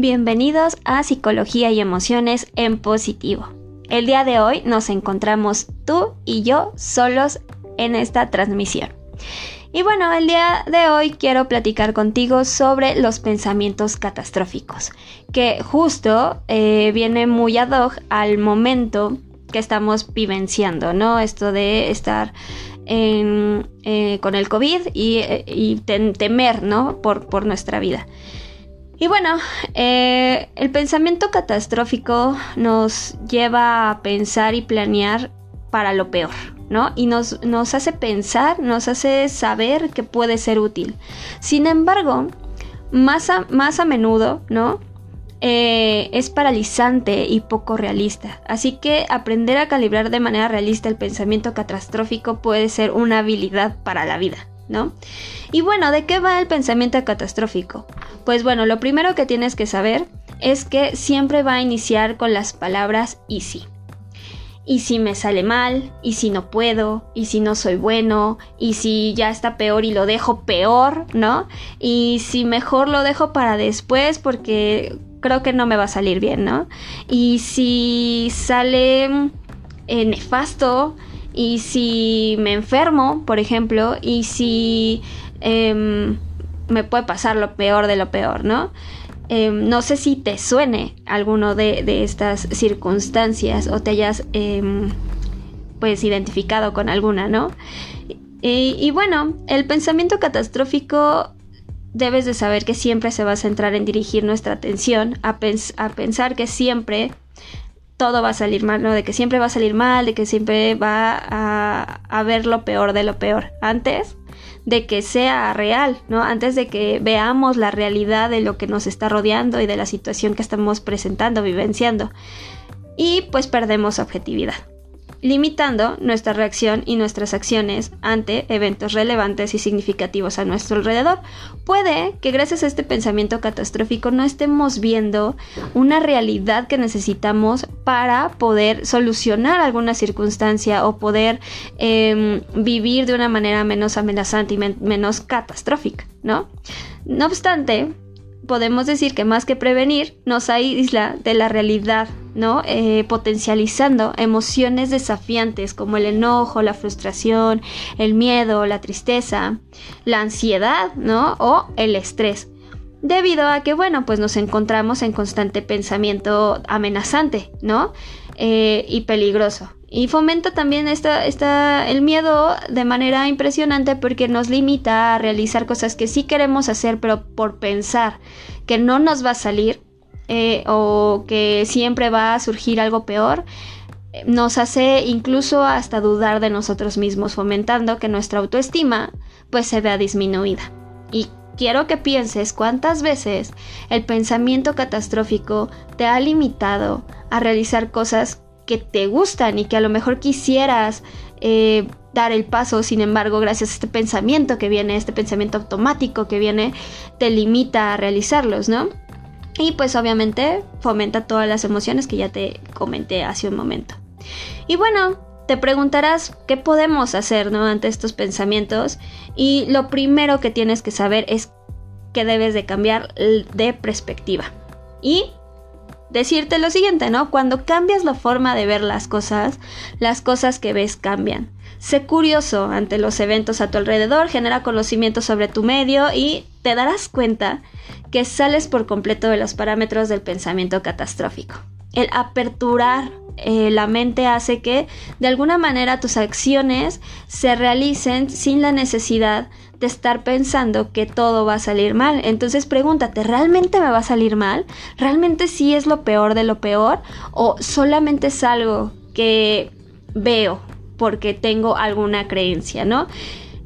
Bienvenidos a Psicología y Emociones en Positivo. El día de hoy nos encontramos tú y yo solos en esta transmisión. Y bueno, el día de hoy quiero platicar contigo sobre los pensamientos catastróficos, que justo eh, viene muy ad hoc al momento que estamos vivenciando, ¿no? Esto de estar eh, con el COVID y, eh, temer, ¿no? Por, por nuestra vida. Y bueno, eh, el pensamiento catastrófico nos lleva a pensar y planear para lo peor, ¿no? Y nos, nos hace pensar, nos hace saber que puede ser útil. Sin embargo, más a, más a menudo, ¿no? Eh, es paralizante y poco realista. Así que aprender a calibrar de manera realista el pensamiento catastrófico puede ser una habilidad para la vida. ¿No? Y bueno, ¿de qué va el pensamiento catastrófico? Pues bueno, lo primero que tienes que saber es que siempre va a iniciar con las palabras y si. Y si me sale mal, y si no puedo, y si no soy bueno, y si ya está peor y lo dejo peor, ¿no? Y si mejor lo dejo para después porque creo que no me va a salir bien, ¿no? Y si sale eh, nefasto, y si me enfermo, por ejemplo, y si em, me puede pasar lo peor de lo peor, ¿no? Em, no sé si te suene alguno de, estas circunstancias o te hayas em, pues identificado con alguna, ¿no? Y, bueno, el pensamiento catastrófico debes de saber que siempre se va a centrar en dirigir nuestra atención a pensar que siempre todo va a salir mal, ¿no? De que siempre va a salir mal, de que siempre va a, ver lo peor de lo peor. Antes de que sea real, ¿no? Antes de que veamos la realidad de lo que nos está rodeando y de la situación que estamos presentando, vivenciando. Y pues perdemos objetividad limitando nuestra reacción y nuestras acciones ante eventos relevantes y significativos a nuestro alrededor. Puede que gracias a este pensamiento catastrófico no estemos viendo una realidad que necesitamos para poder solucionar alguna circunstancia o poder em, vivir de una manera menos amenazante y menos catastrófica, ¿no? No obstante, podemos decir que más que prevenir, nos aísla de la realidad, ¿no? Eh, potencializando emociones desafiantes como el enojo, la frustración, el miedo, la tristeza, la ansiedad, ¿no? O el estrés. Debido a que, bueno, pues nos encontramos en constante pensamiento amenazante, ¿no? Eh, y peligroso. Y fomenta también esta, el miedo de manera impresionante porque nos limita a realizar cosas que sí queremos hacer, pero por pensar que no nos va a salir eh, o que siempre va a surgir algo peor, nos hace incluso hasta dudar de nosotros mismos, fomentando que nuestra autoestima pues se vea disminuida. Y quiero que pienses cuántas veces el pensamiento catastrófico te ha limitado a realizar cosas que te gustan y que a lo mejor quisieras eh, dar el paso, sin embargo, gracias a este pensamiento que viene, este pensamiento automático que viene, te limita a realizarlos, ¿no? Y pues obviamente fomenta todas las emociones que ya te comenté hace un momento. Y bueno, te preguntarás qué podemos hacer, ¿no? Ante estos pensamientos. Y lo primero que tienes que saber es que debes de cambiar de perspectiva. Y decirte lo siguiente, ¿no? Cuando cambias la forma de ver las cosas, las cosas que ves cambian. Sé curioso ante los eventos a tu alrededor, genera conocimiento sobre tu medio y te darás cuenta que sales por completo de los parámetros del pensamiento catastrófico. El aperturar eh, la mente hace que de alguna manera tus acciones se realicen sin la necesidad de estar pensando que todo va a salir mal. Entonces pregúntate, ¿realmente me va a salir mal? ¿Realmente sí es lo peor de lo peor? ¿O solamente es algo que veo porque tengo alguna creencia, ¿no?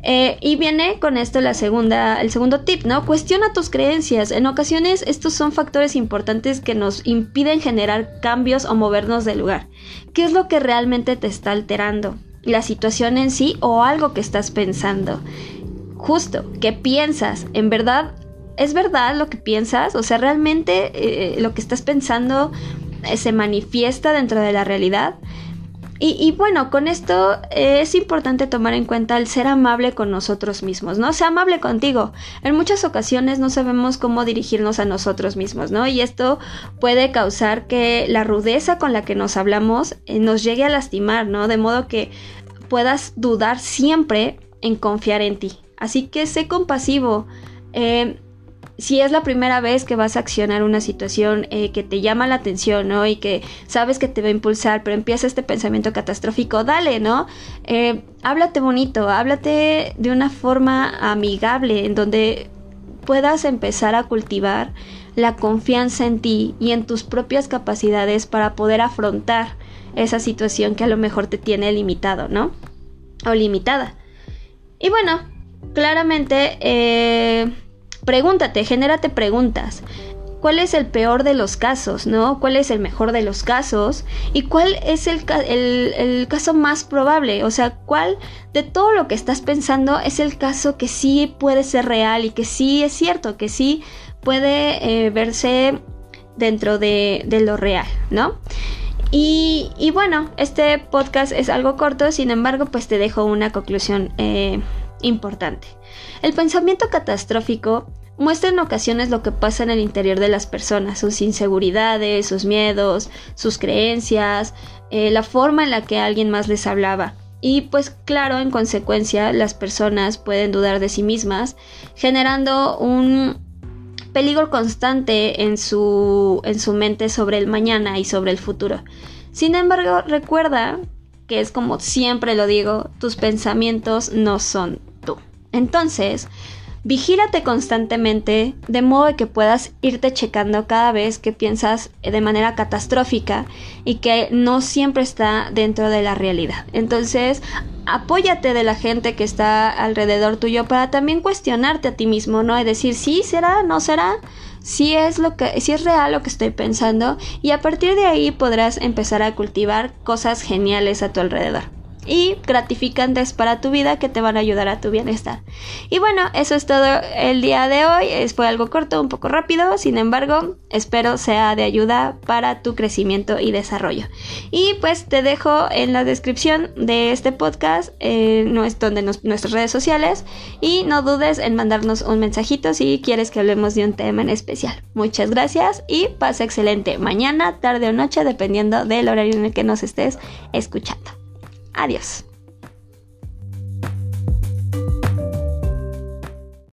Eh, y viene con esto la segunda, el segundo tip, ¿no? Cuestiona tus creencias. En ocasiones estos son factores importantes que nos impiden generar cambios o movernos del lugar. ¿Qué es lo que realmente te está alterando? ¿La situación en sí o algo que estás pensando? Justo, ¿qué piensas? ¿En verdad es verdad lo que piensas? O sea, ¿realmente eh, lo que estás pensando eh, se manifiesta dentro de la realidad? Y, bueno, con esto eh, es importante tomar en cuenta el ser amable con nosotros mismos, ¿no? Sea amable contigo. En muchas ocasiones no sabemos cómo dirigirnos a nosotros mismos, ¿no? Y esto puede causar que la rudeza con la que nos hablamos eh, nos llegue a lastimar, ¿no? De modo que puedas dudar siempre en confiar en ti. Así que sé compasivo. Eh, si es la primera vez que vas a accionar una situación eh, que te llama la atención, ¿no? Y que sabes que te va a impulsar, pero empieza este pensamiento catastrófico, dale, ¿no? Eh, háblate bonito, háblate de una forma amigable, en donde puedas empezar a cultivar la confianza en ti y en tus propias capacidades para poder afrontar esa situación que a lo mejor te tiene limitado, ¿no? O limitada. Y bueno, claramente... Eh, Pregúntate, genérate preguntas. ¿Cuál es el peor de los casos, no? ¿Cuál es el mejor de los casos? ¿Y cuál es el, el, caso más probable? O sea, ¿cuál de todo lo que estás pensando es el caso que sí puede ser real y que sí es cierto, que sí puede eh, verse dentro de, lo real, ¿no? Y, bueno, este podcast es algo corto, sin embargo, pues te dejo una conclusión eh, importante. El pensamiento catastrófico muestra en ocasiones lo que pasa en el interior de las personas, sus inseguridades, sus miedos, sus creencias, eh, la forma en la que alguien más les hablaba. Y pues claro, en consecuencia, las personas pueden dudar de sí mismas, generando un peligro constante en su, en su mente sobre el mañana y sobre el futuro. Sin embargo, recuerda que es como siempre lo digo, tus pensamientos no son entonces, vigílate constantemente de modo que puedas irte checando cada vez que piensas de manera catastrófica y que no siempre está dentro de la realidad. Entonces, apóyate de la gente que está alrededor tuyo para también cuestionarte a ti mismo, ¿no? Y decir, sí, será, no será, si es lo que si es real lo que estoy pensando y a partir de ahí podrás empezar a cultivar cosas geniales a tu alrededor y gratificantes para tu vida que te van a ayudar a tu bienestar. Y bueno, eso es todo el día de hoy. Fue algo corto, un poco rápido, sin embargo, espero sea de ayuda para tu crecimiento y desarrollo. Y pues te dejo en la descripción de este podcast eh, donde nuestras redes sociales y no dudes en mandarnos un mensajito si quieres que hablemos de un tema en especial. Muchas gracias y pasa excelente mañana, tarde o noche, dependiendo del horario en el que nos estés escuchando. Adiós.